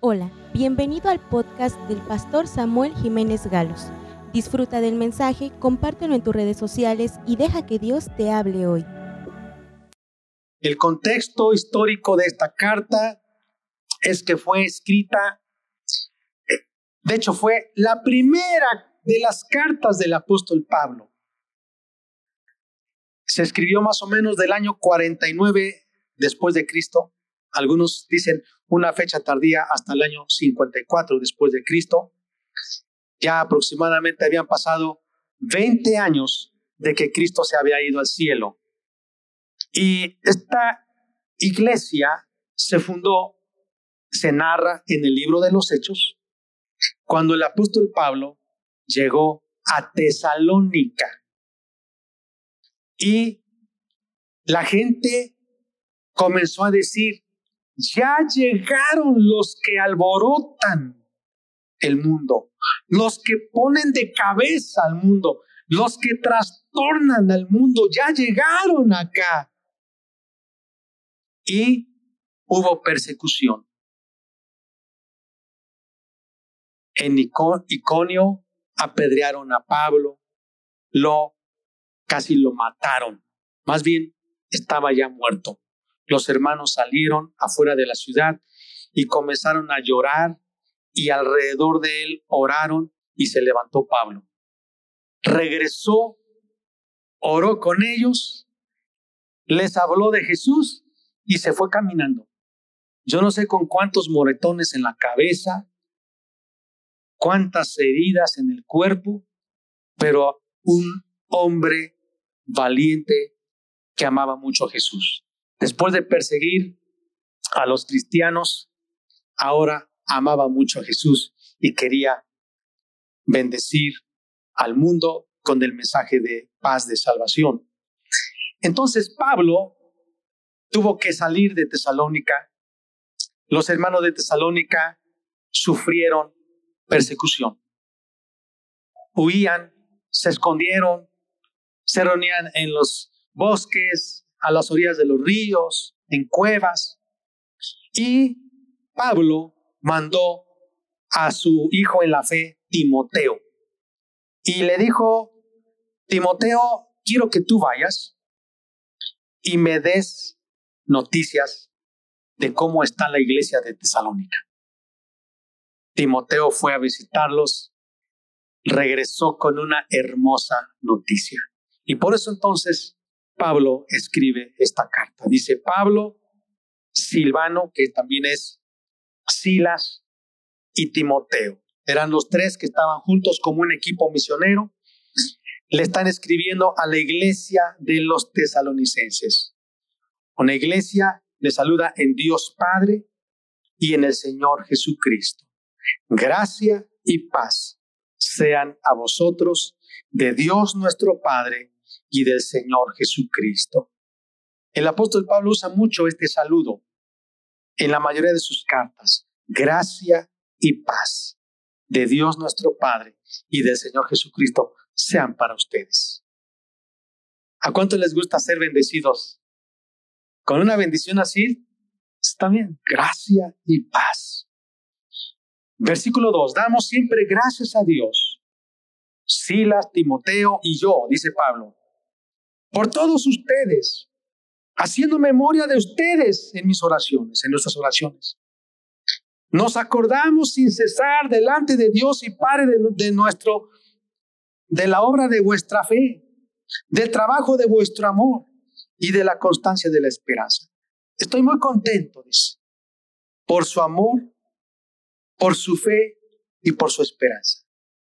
Hola, bienvenido al podcast del pastor Samuel Jiménez Galos. Disfruta del mensaje, compártelo en tus redes sociales y deja que Dios te hable hoy. El contexto histórico de esta carta es que fue escrita, de hecho fue la primera de las cartas del apóstol Pablo. Se escribió más o menos del año 49 después de Cristo. Algunos dicen una fecha tardía hasta el año 54 después de Cristo. Ya aproximadamente habían pasado 20 años de que Cristo se había ido al cielo. Y esta iglesia se fundó, se narra en el libro de los Hechos, cuando el apóstol Pablo llegó a Tesalónica. Y la gente comenzó a decir, ya llegaron los que alborotan el mundo, los que ponen de cabeza al mundo, los que trastornan al mundo, ya llegaron acá. Y hubo persecución. En Iconio apedrearon a Pablo, lo casi lo mataron. Más bien estaba ya muerto. Los hermanos salieron afuera de la ciudad y comenzaron a llorar y alrededor de él oraron y se levantó Pablo. Regresó, oró con ellos, les habló de Jesús y se fue caminando. Yo no sé con cuántos moretones en la cabeza, cuántas heridas en el cuerpo, pero un hombre valiente que amaba mucho a Jesús. Después de perseguir a los cristianos, ahora amaba mucho a Jesús y quería bendecir al mundo con el mensaje de paz, de salvación. Entonces Pablo tuvo que salir de Tesalónica. Los hermanos de Tesalónica sufrieron persecución. Huían, se escondieron, se reunían en los bosques, a las orillas de los ríos, en cuevas. Y Pablo mandó a su hijo en la fe, Timoteo. Y le dijo, Timoteo, quiero que tú vayas y me des noticias de cómo está la iglesia de Tesalónica. Timoteo fue a visitarlos, regresó con una hermosa noticia. Y por eso entonces Pablo escribe esta carta. Dice Pablo, Silvano, que también es Silas y Timoteo. Eran los tres que estaban juntos como un equipo misionero. Le están escribiendo a la iglesia de los tesalonicenses. Una iglesia le saluda en Dios Padre y en el Señor Jesucristo. Gracia y paz sean a vosotros de Dios nuestro Padre y del Señor Jesucristo. El apóstol Pablo usa mucho este saludo en la mayoría de sus cartas. Gracia y paz de Dios nuestro Padre y del Señor Jesucristo sean para ustedes. ¿A cuánto les gusta ser bendecidos? Con una bendición así, está bien. Gracia y paz. Versículo 2. Damos siempre gracias a Dios. Silas, Timoteo y yo, dice Pablo, por todos ustedes, haciendo memoria de ustedes en mis oraciones, en nuestras oraciones. Nos acordamos sin cesar delante de Dios y Padre de, nuestro, de la obra de vuestra fe, del trabajo de vuestro amor y de la constancia de la esperanza. Estoy muy contento, dice, por su amor, por su fe y por su esperanza.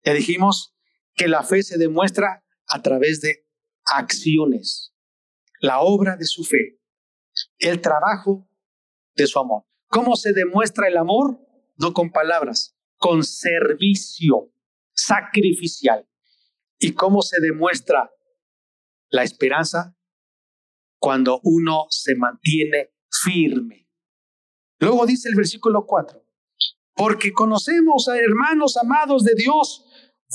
Ya dijimos que la fe se demuestra a través de acciones, la obra de su fe, el trabajo de su amor. ¿Cómo se demuestra el amor? No con palabras, con servicio sacrificial. ¿Y cómo se demuestra la esperanza? Cuando uno se mantiene firme. Luego dice el versículo 4, porque conocemos a hermanos amados de Dios,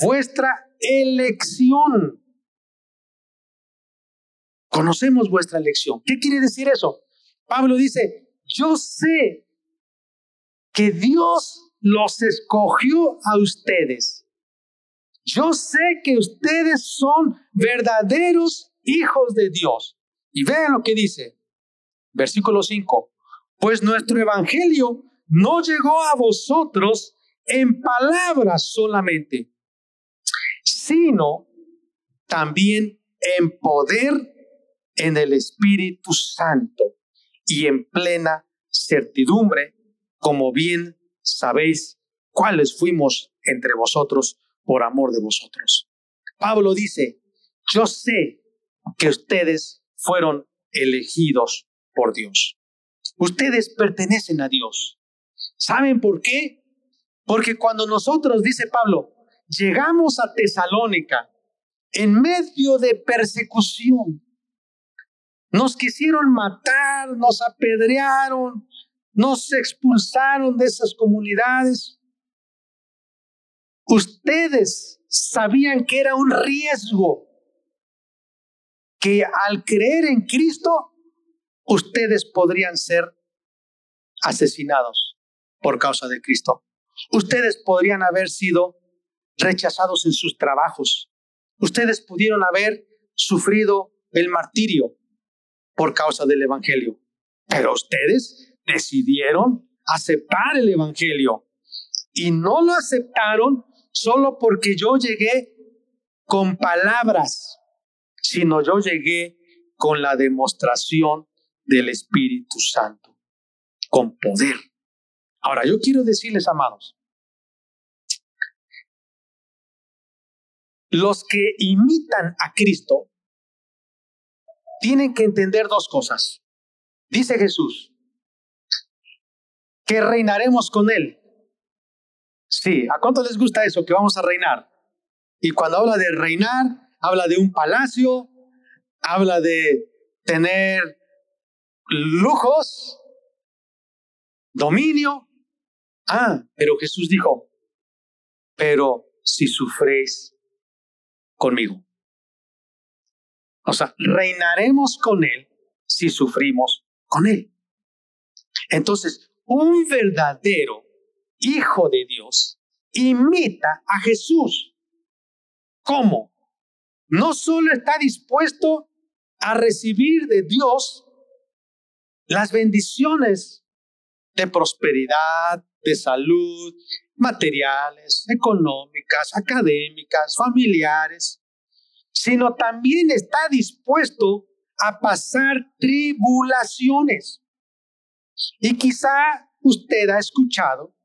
vuestra elección Conocemos vuestra elección. ¿Qué quiere decir eso? Pablo dice, yo sé que Dios los escogió a ustedes. Yo sé que ustedes son verdaderos hijos de Dios. Y vean lo que dice, versículo 5, pues nuestro evangelio no llegó a vosotros en palabras solamente, sino también en poder en el Espíritu Santo y en plena certidumbre, como bien sabéis cuáles fuimos entre vosotros por amor de vosotros. Pablo dice, yo sé que ustedes fueron elegidos por Dios. Ustedes pertenecen a Dios. ¿Saben por qué? Porque cuando nosotros, dice Pablo, llegamos a Tesalónica en medio de persecución, nos quisieron matar, nos apedrearon, nos expulsaron de esas comunidades. Ustedes sabían que era un riesgo, que al creer en Cristo, ustedes podrían ser asesinados por causa de Cristo. Ustedes podrían haber sido rechazados en sus trabajos. Ustedes pudieron haber sufrido el martirio por causa del Evangelio. Pero ustedes decidieron aceptar el Evangelio y no lo aceptaron solo porque yo llegué con palabras, sino yo llegué con la demostración del Espíritu Santo, con poder. Ahora, yo quiero decirles, amados, los que imitan a Cristo tienen que entender dos cosas. Dice Jesús, que reinaremos con Él. Sí, ¿a cuánto les gusta eso? Que vamos a reinar. Y cuando habla de reinar, habla de un palacio, habla de tener lujos, dominio, Ah, pero Jesús dijo, pero si sufréis conmigo. O sea, reinaremos con Él si sufrimos con Él. Entonces, un verdadero hijo de Dios imita a Jesús. ¿Cómo? No solo está dispuesto a recibir de Dios las bendiciones de prosperidad, de salud, materiales, económicas, académicas, familiares, sino también está dispuesto a pasar tribulaciones. Y quizá usted ha escuchado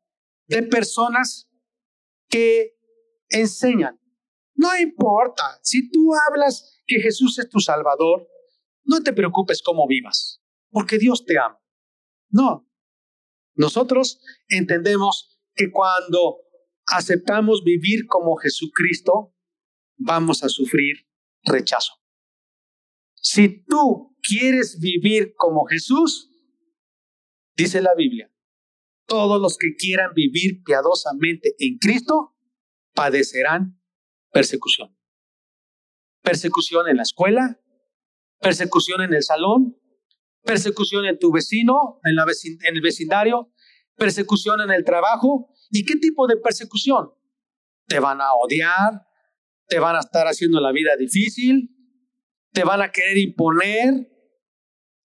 de personas que enseñan, no importa, si tú hablas que Jesús es tu Salvador, no te preocupes cómo vivas, porque Dios te ama. No, nosotros entendemos que cuando aceptamos vivir como Jesucristo, vamos a sufrir rechazo. Si tú quieres vivir como Jesús, dice la Biblia, todos los que quieran vivir piadosamente en Cristo padecerán persecución. Persecución en la escuela, persecución en el salón, persecución en tu vecino, en, la en el vecindario, persecución en el trabajo. ¿Y qué tipo de persecución? Te van a odiar, te van a estar haciendo la vida difícil, te van a querer imponer,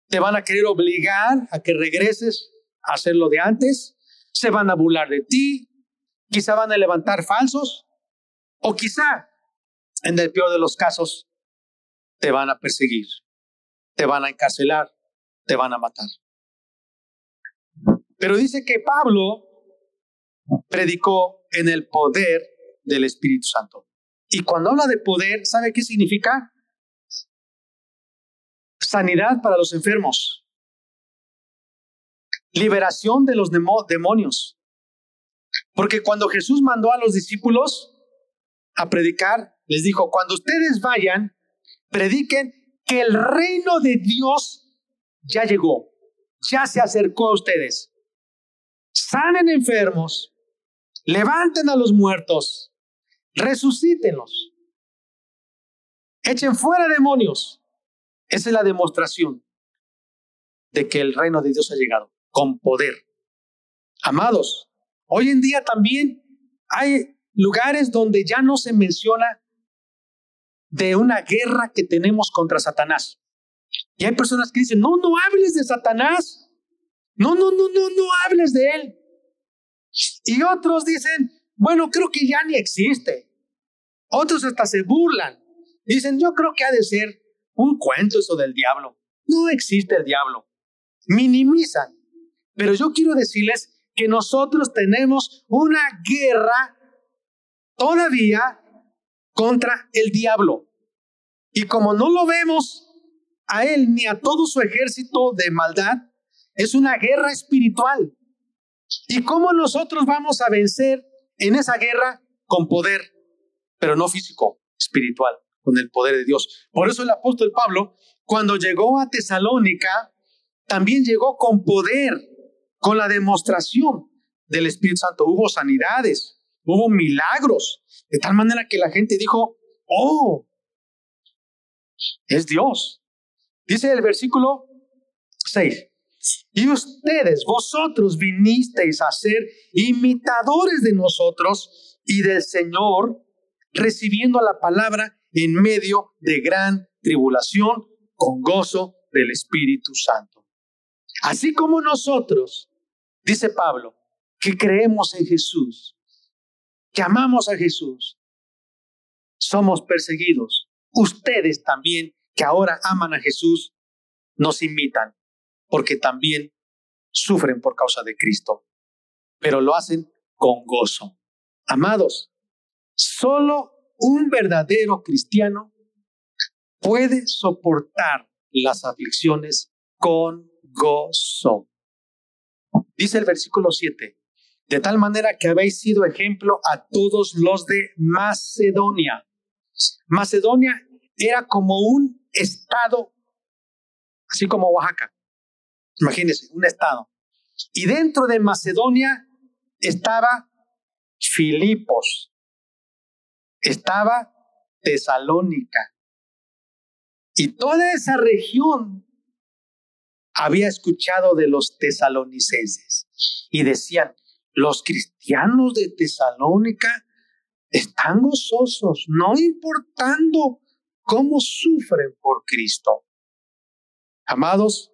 te van a querer obligar a que regreses a hacer lo de antes, se van a burlar de ti, quizá van a levantar falsos, o quizá, en el peor de los casos, te van a perseguir, te van a encarcelar, te van a matar. Pero dice que Pablo predicó en el poder del Espíritu Santo. Y cuando habla de poder, ¿sabe qué significa? Sanidad para los enfermos. Liberación de los demonios. Porque cuando Jesús mandó a los discípulos a predicar, les dijo, cuando ustedes vayan, prediquen que el reino de Dios ya llegó, ya se acercó a ustedes. Sanen enfermos, levanten a los muertos, resucítenlos, echen fuera demonios. Esa es la demostración de que el reino de Dios ha llegado con poder. Amados, hoy en día también hay lugares donde ya no se menciona de una guerra que tenemos contra Satanás. Y hay personas que dicen, no, no hables de Satanás. No, no, no, no, no hables de él. Y otros dicen, bueno, creo que ya ni existe. Otros hasta se burlan. Dicen, yo creo que ha de ser un cuento eso del diablo. No existe el diablo. Minimizan. Pero yo quiero decirles que nosotros tenemos una guerra todavía contra el diablo. Y como no lo vemos a él ni a todo su ejército de maldad, es una guerra espiritual. ¿Y cómo nosotros vamos a vencer en esa guerra? Con poder, pero no físico, espiritual, con el poder de Dios. Por eso el apóstol Pablo, cuando llegó a Tesalónica, también llegó con poder, con la demostración del Espíritu Santo. Hubo sanidades, hubo milagros, de tal manera que la gente dijo, oh, es Dios. Dice el versículo 6. Y ustedes, vosotros vinisteis a ser imitadores de nosotros y del Señor, recibiendo la palabra en medio de gran tribulación, con gozo del Espíritu Santo. Así como nosotros, dice Pablo, que creemos en Jesús, que amamos a Jesús, somos perseguidos. Ustedes también, que ahora aman a Jesús, nos imitan porque también sufren por causa de Cristo, pero lo hacen con gozo. Amados, solo un verdadero cristiano puede soportar las aflicciones con gozo. Dice el versículo 7, de tal manera que habéis sido ejemplo a todos los de Macedonia. Macedonia era como un estado, así como Oaxaca. Imagínense, un estado. Y dentro de Macedonia estaba Filipos, estaba Tesalónica. Y toda esa región había escuchado de los tesalonicenses y decían, los cristianos de Tesalónica están gozosos, no importando cómo sufren por Cristo. Amados,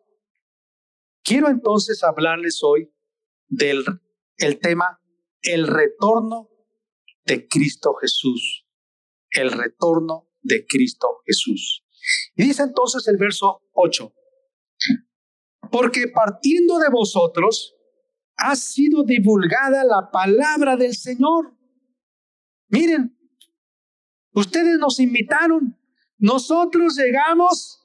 Quiero entonces hablarles hoy del el tema el retorno de Cristo Jesús. El retorno de Cristo Jesús. Y dice entonces el verso 8, porque partiendo de vosotros ha sido divulgada la palabra del Señor. Miren, ustedes nos invitaron, nosotros llegamos,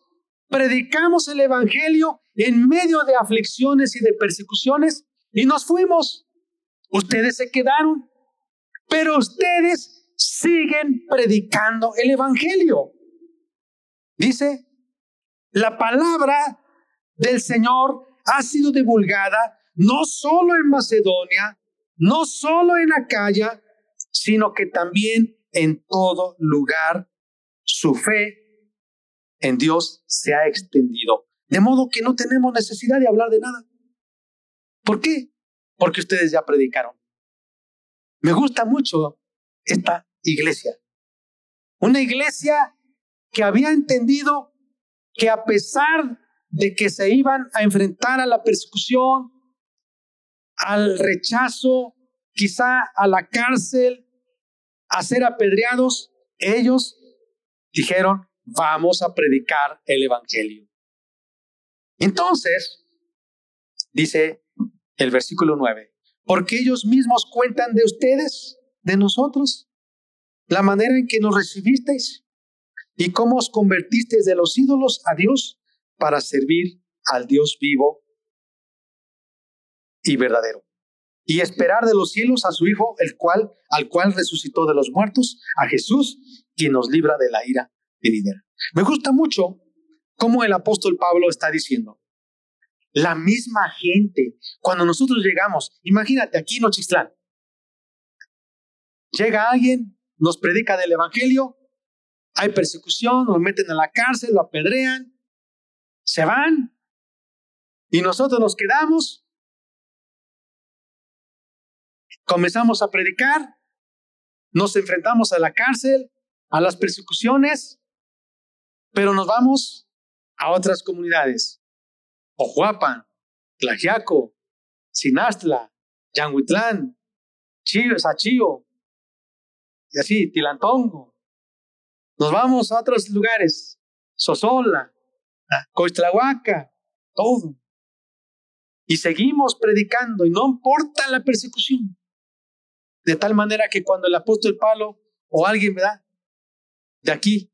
predicamos el Evangelio en medio de aflicciones y de persecuciones y nos fuimos. Ustedes se quedaron, pero ustedes siguen predicando el Evangelio. Dice, la palabra del Señor ha sido divulgada no solo en Macedonia, no solo en Acaya, sino que también en todo lugar su fe en Dios se ha extendido. De modo que no tenemos necesidad de hablar de nada. ¿Por qué? Porque ustedes ya predicaron. Me gusta mucho esta iglesia. Una iglesia que había entendido que a pesar de que se iban a enfrentar a la persecución, al rechazo, quizá a la cárcel, a ser apedreados, ellos dijeron, vamos a predicar el Evangelio. Entonces, dice el versículo 9, porque ellos mismos cuentan de ustedes, de nosotros, la manera en que nos recibisteis y cómo os convertisteis de los ídolos a Dios para servir al Dios vivo y verdadero. Y esperar de los cielos a su Hijo, el cual, al cual resucitó de los muertos, a Jesús, quien nos libra de la ira venidera. Me gusta mucho como el apóstol Pablo está diciendo, la misma gente, cuando nosotros llegamos, imagínate aquí en Ochistlán, llega alguien, nos predica del Evangelio, hay persecución, nos meten en la cárcel, lo apedrean, se van y nosotros nos quedamos. Comenzamos a predicar, nos enfrentamos a la cárcel, a las persecuciones, pero nos vamos a otras comunidades. Ojuapan, Tlajiaco, Sinastla, Yanguitlán, Chío, Sachío, y así, Tilantongo. Nos vamos a otros lugares, Sosola, Coistlahuaca, todo. Y seguimos predicando y no importa la persecución. De tal manera que cuando el apóstol o alguien, ¿verdad? De aquí,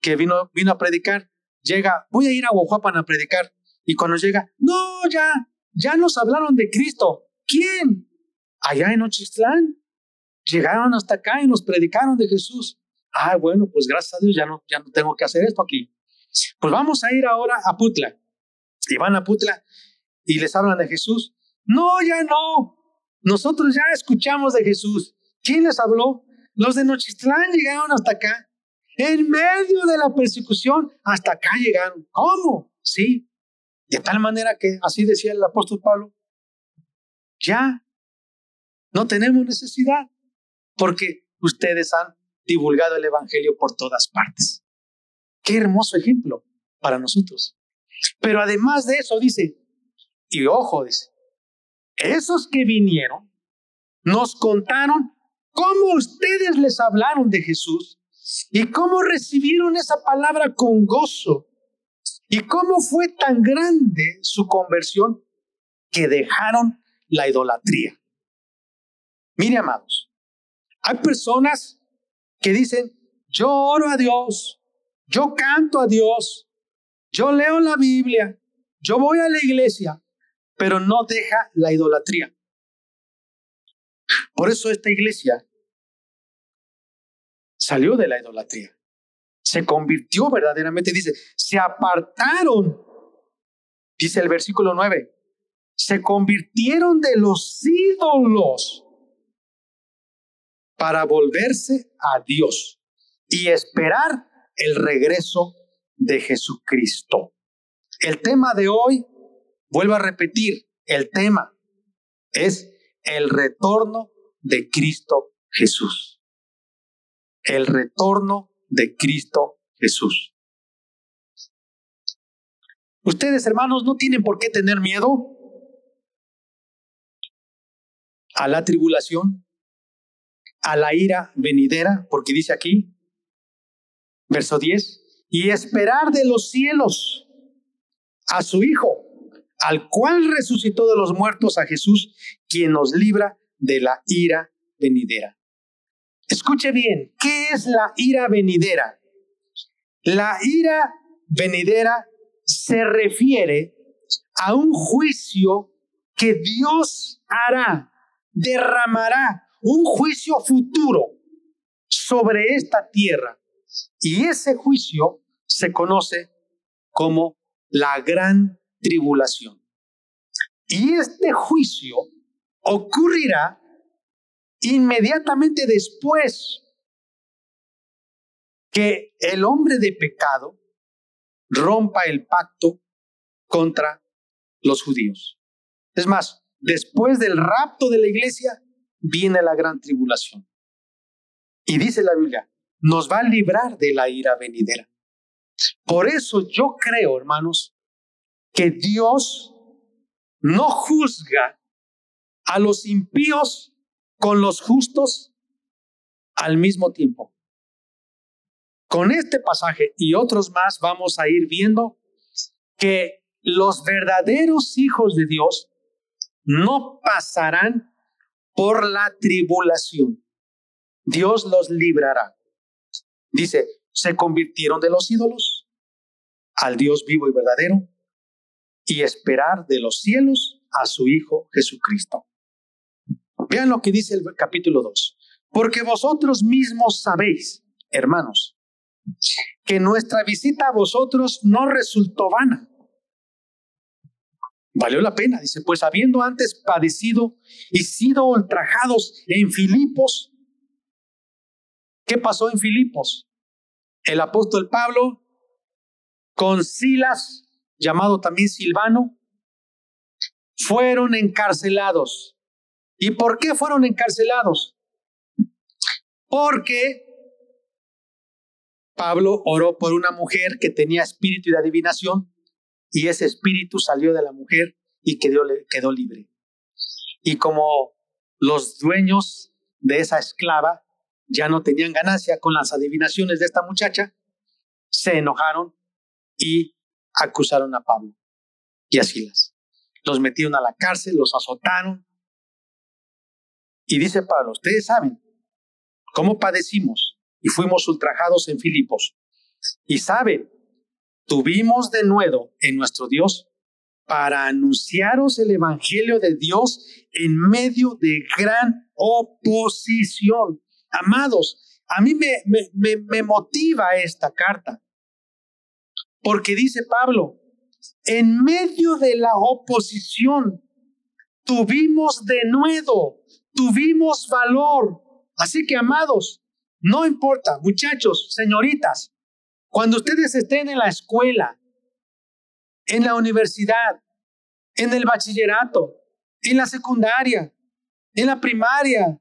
que vino, vino a predicar, llega, voy a ir a Oaxaca a predicar. Y cuando llega, no, ya, ya nos hablaron de Cristo. ¿Quién? Allá en Ochistlán. Llegaron hasta acá y nos predicaron de Jesús. Ah, bueno, pues gracias a Dios ya no, ya no tengo que hacer esto aquí. Pues vamos a ir ahora a Putla. Y van a Putla y les hablan de Jesús. No, ya no. Nosotros ya escuchamos de Jesús. ¿Quién les habló? Los de Nochistlán llegaron hasta acá. En medio de la persecución, hasta acá llegaron. ¿Cómo? Sí. De tal manera que, así decía el apóstol Pablo, ya no tenemos necesidad, porque ustedes han divulgado el Evangelio por todas partes. Qué hermoso ejemplo para nosotros. Pero además de eso, dice, y ojo, dice, esos que vinieron nos contaron cómo ustedes les hablaron de Jesús y cómo recibieron esa palabra con gozo y cómo fue tan grande su conversión que dejaron la idolatría. Mire, amados, hay personas que dicen, yo oro a Dios, yo canto a Dios, yo leo la Biblia, yo voy a la iglesia, pero no deja la idolatría. Por eso esta iglesia salió de la idolatría. Se convirtió verdaderamente, dice, se apartaron, dice el versículo 9, se convirtieron de los ídolos para volverse a Dios y esperar el regreso de Jesucristo. El tema de hoy, vuelvo a repetir, el tema es el retorno de Cristo Jesús. El retorno de Cristo Jesús. Ustedes, hermanos, no tienen por qué tener miedo a la tribulación, a la ira venidera, porque dice aquí, verso 10, y esperar de los cielos a su Hijo, al cual resucitó de los muertos a Jesús, quien nos libra de la ira venidera. Escuche bien, ¿qué es la ira venidera? La ira venidera se refiere a un juicio que Dios hará, derramará un juicio futuro sobre esta tierra. Y ese juicio se conoce como la gran tribulación. Y este juicio ocurrirá inmediatamente después que el hombre de pecado rompa el pacto contra los judíos. Es más, después del rapto de la iglesia, viene la gran tribulación. Y dice la Biblia, nos va a librar de la ira venidera. Por eso yo creo, hermanos, que Dios no juzga a los impíos con los justos al mismo tiempo. Con este pasaje y otros más vamos a ir viendo que los verdaderos hijos de Dios no pasarán por la tribulación. Dios los librará. Dice, se convirtieron de los ídolos al Dios vivo y verdadero y esperar de los cielos a su Hijo Jesucristo. Vean lo que dice el capítulo 2. Porque vosotros mismos sabéis, hermanos, que nuestra visita a vosotros no resultó vana Valió la pena, dice, pues habiendo antes padecido y sido ultrajados en Filipos, ¿qué pasó en Filipos? El apóstol Pablo con Silas, llamado también Silvano, fueron encarcelados ¿Y por qué fueron encarcelados? Porque Pablo oró por una mujer que tenía espíritu de adivinación y ese espíritu salió de la mujer y quedó, quedó libre. Y como los dueños de esa esclava ya no tenían ganancia con las adivinaciones de esta muchacha, se enojaron y acusaron a Pablo y a Silas. Los metieron a la cárcel, los azotaron. Y dice Pablo, ustedes saben cómo padecimos y fuimos ultrajados en Filipos. Y saben, tuvimos de nuevo en nuestro Dios para anunciaros el Evangelio de Dios en medio de gran oposición. Amados, a mí me, me, me, motiva esta carta, porque dice Pablo, en medio de la oposición, tuvimos de nuevo, tuvimos valor. Así que, amados, no importa, muchachos, señoritas, cuando ustedes estén en la escuela, en la universidad, en el bachillerato, en la secundaria, en la primaria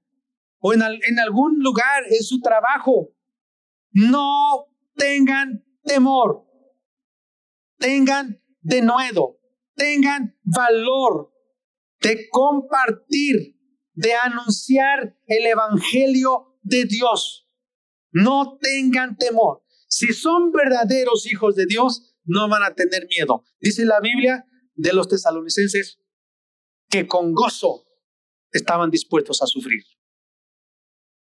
o en, en algún lugar en su trabajo. No tengan temor, tengan denuedo, tengan valor de compartir, de anunciar el Evangelio de Dios. No tengan temor. Si son verdaderos hijos de Dios, no van a tener miedo. Dice la Biblia de los tesalonicenses que con gozo estaban dispuestos a sufrir.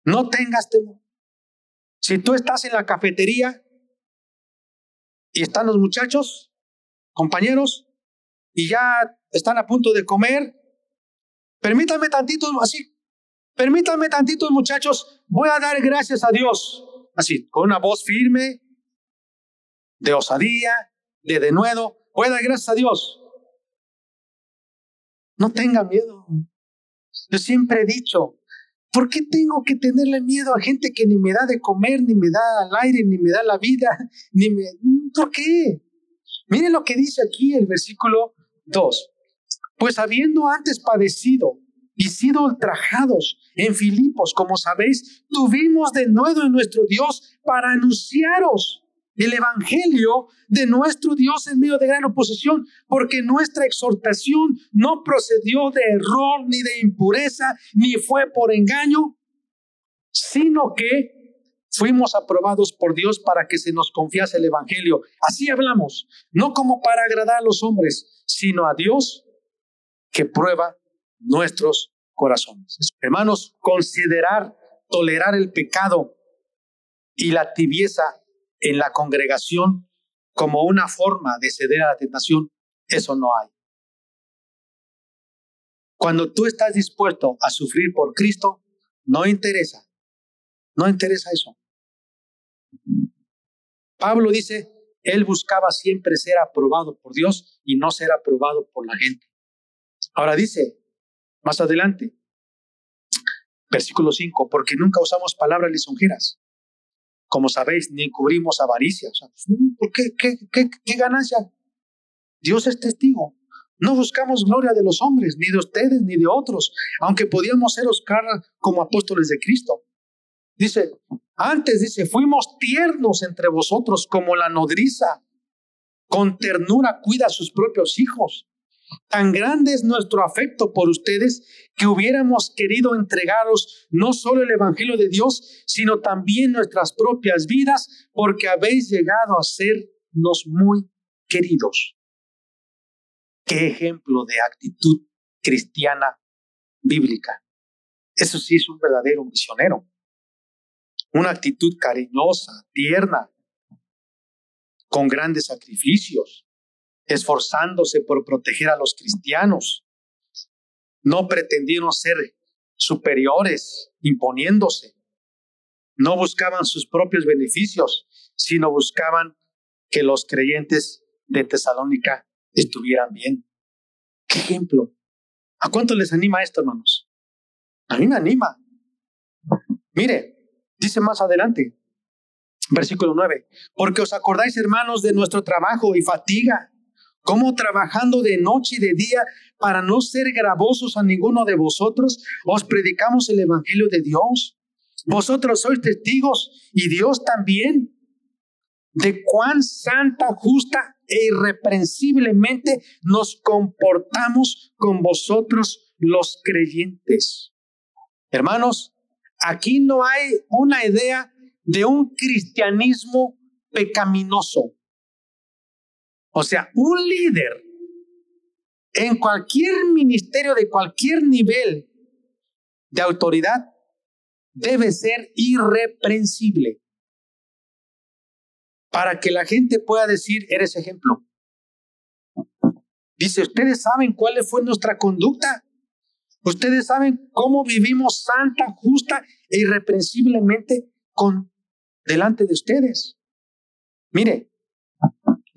No tengas temor. Si tú estás en la cafetería y están los muchachos, compañeros, y ya están a punto de comer, permítanme tantito, así, permítanme tantito, muchachos, voy a dar gracias a Dios, así, con una voz firme, de osadía, de denuedo. Voy a dar gracias a Dios. No tenga miedo. Yo siempre he dicho, ¿por qué tengo que tenerle miedo a gente que ni me da de comer, ni me da al aire, ni me da la vida, ni me... ¿Por qué? Miren lo que dice aquí el versículo 2. Pues habiendo antes padecido y sido ultrajados en Filipos, como sabéis, tuvimos de nuevo en nuestro Dios para anunciaros el Evangelio de nuestro Dios en medio de gran oposición, porque nuestra exhortación no procedió de error, ni de impureza, ni fue por engaño, sino que fuimos aprobados por Dios para que se nos confiase el Evangelio. Así hablamos, no como para agradar a los hombres, sino a Dios que prueba nuestros corazones. Hermanos, considerar, tolerar el pecado y la tibieza en la congregación como una forma de ceder a la tentación, eso no hay. Cuando tú estás dispuesto a sufrir por Cristo, no interesa, no interesa eso. Pablo dice, él buscaba siempre ser aprobado por Dios y no ser aprobado por la gente. Ahora dice, más adelante, versículo 5, porque nunca usamos palabras lisonjeras, como sabéis, ni encubrimos avaricia. ¿por qué, qué, qué, ganancia? Dios es testigo. No buscamos gloria de los hombres, ni de ustedes, ni de otros, aunque podíamos ser Oscar como apóstoles de Cristo. Dice, antes dice, fuimos tiernos entre vosotros como la nodriza, con ternura cuida a sus propios hijos. Tan grande es nuestro afecto por ustedes que hubiéramos querido entregaros no solo el Evangelio de Dios, sino también nuestras propias vidas, porque habéis llegado a sernos muy queridos. Qué ejemplo de actitud cristiana bíblica. Eso sí es un verdadero misionero. Una actitud cariñosa, tierna, con grandes sacrificios, esforzándose por proteger a los cristianos. No pretendieron ser superiores, imponiéndose. No buscaban sus propios beneficios, sino buscaban que los creyentes de Tesalónica estuvieran bien. ¿Qué ejemplo? ¿A cuánto les anima esto, hermanos? A mí me anima. Mire, dice más adelante, versículo 9, porque os acordáis, hermanos, de nuestro trabajo y fatiga como trabajando de noche y de día para no ser gravosos a ninguno de vosotros, os predicamos el Evangelio de Dios. Vosotros sois testigos y Dios también de cuán santa, justa e irreprensiblemente nos comportamos con vosotros los creyentes. Hermanos, aquí no hay una idea de un cristianismo pecaminoso. O sea, un líder en cualquier ministerio de cualquier nivel de autoridad debe ser irreprensible para que la gente pueda decir, eres ejemplo. Dice, ustedes saben cuál fue nuestra conducta. Ustedes saben cómo vivimos santa, justa e irreprensiblemente con delante de ustedes. Mire,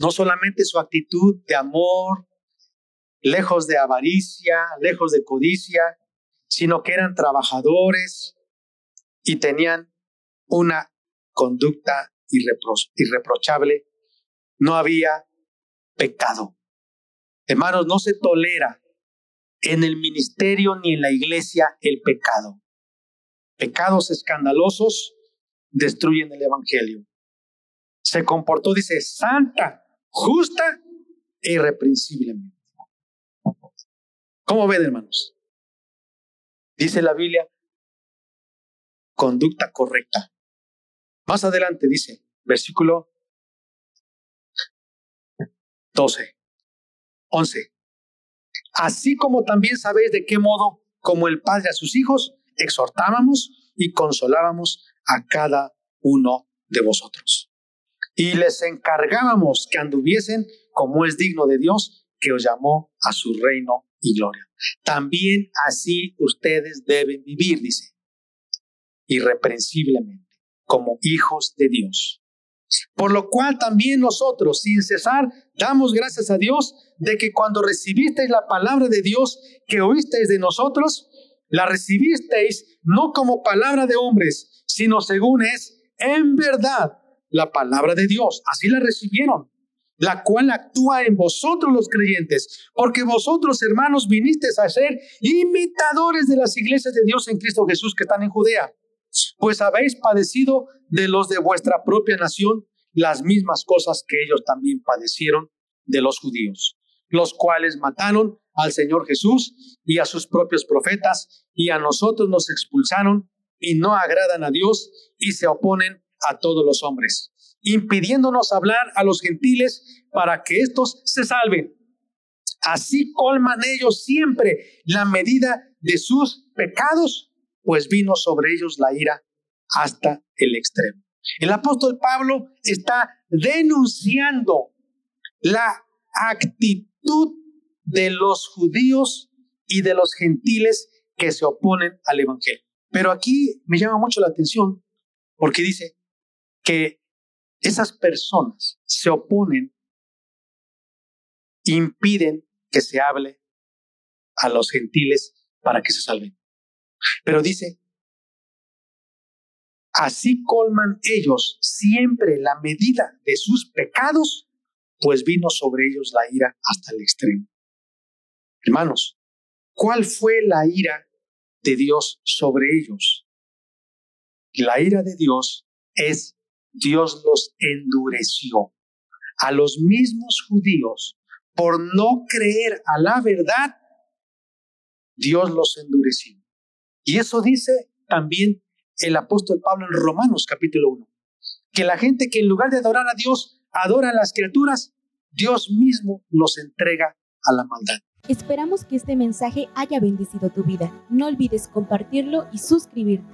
no solamente su actitud de amor, lejos de avaricia, lejos de codicia, sino que eran trabajadores y tenían una conducta irreprochable. No había pecado. Hermanos, no se tolera en el ministerio ni en la iglesia el pecado. Pecados escandalosos destruyen el Evangelio. Se comportó, dice, santa, justa e irreprensiblemente. ¿Cómo ven, hermanos? Dice la Biblia, conducta correcta. Más adelante dice, versículo 12, 11. Así como también sabéis de qué modo, como el Padre a sus hijos, exhortábamos y consolábamos a cada uno de vosotros. Y les encargábamos que anduviesen como es digno de Dios, que os llamó a su reino y gloria. También así ustedes deben vivir, dice, irreprensiblemente, como hijos de Dios. Por lo cual también nosotros, sin cesar, damos gracias a Dios de que cuando recibisteis la palabra de Dios que oísteis de nosotros, la recibisteis no como palabra de hombres, sino según es en verdad la palabra de Dios. Así la recibieron la cual actúa en vosotros los creyentes, porque vosotros, hermanos, vinisteis a ser imitadores de las iglesias de Dios en Cristo Jesús que están en Judea, pues habéis padecido de los de vuestra propia nación las mismas cosas que ellos también padecieron de los judíos, los cuales mataron al Señor Jesús y a sus propios profetas, y a nosotros nos expulsaron y no agradan a Dios y se oponen a todos los hombres impidiéndonos hablar a los gentiles para que éstos se salven. Así colman ellos siempre la medida de sus pecados, pues vino sobre ellos la ira hasta el extremo. El apóstol Pablo está denunciando la actitud de los judíos y de los gentiles que se oponen al Evangelio. Pero aquí me llama mucho la atención porque dice que esas personas se oponen, impiden que se hable a los gentiles para que se salven. Pero dice, así colman ellos siempre la medida de sus pecados, pues vino sobre ellos la ira hasta el extremo. Hermanos, ¿cuál fue la ira de Dios sobre ellos? La ira de Dios es Dios los endureció. A los mismos judíos, por no creer a la verdad, Dios los endureció. Y eso dice también el apóstol Pablo en Romanos capítulo 1, que la gente que en lugar de adorar a Dios, adora a las criaturas, Dios mismo los entrega a la maldad. Esperamos que este mensaje haya bendecido tu vida. No olvides compartirlo y suscribirte.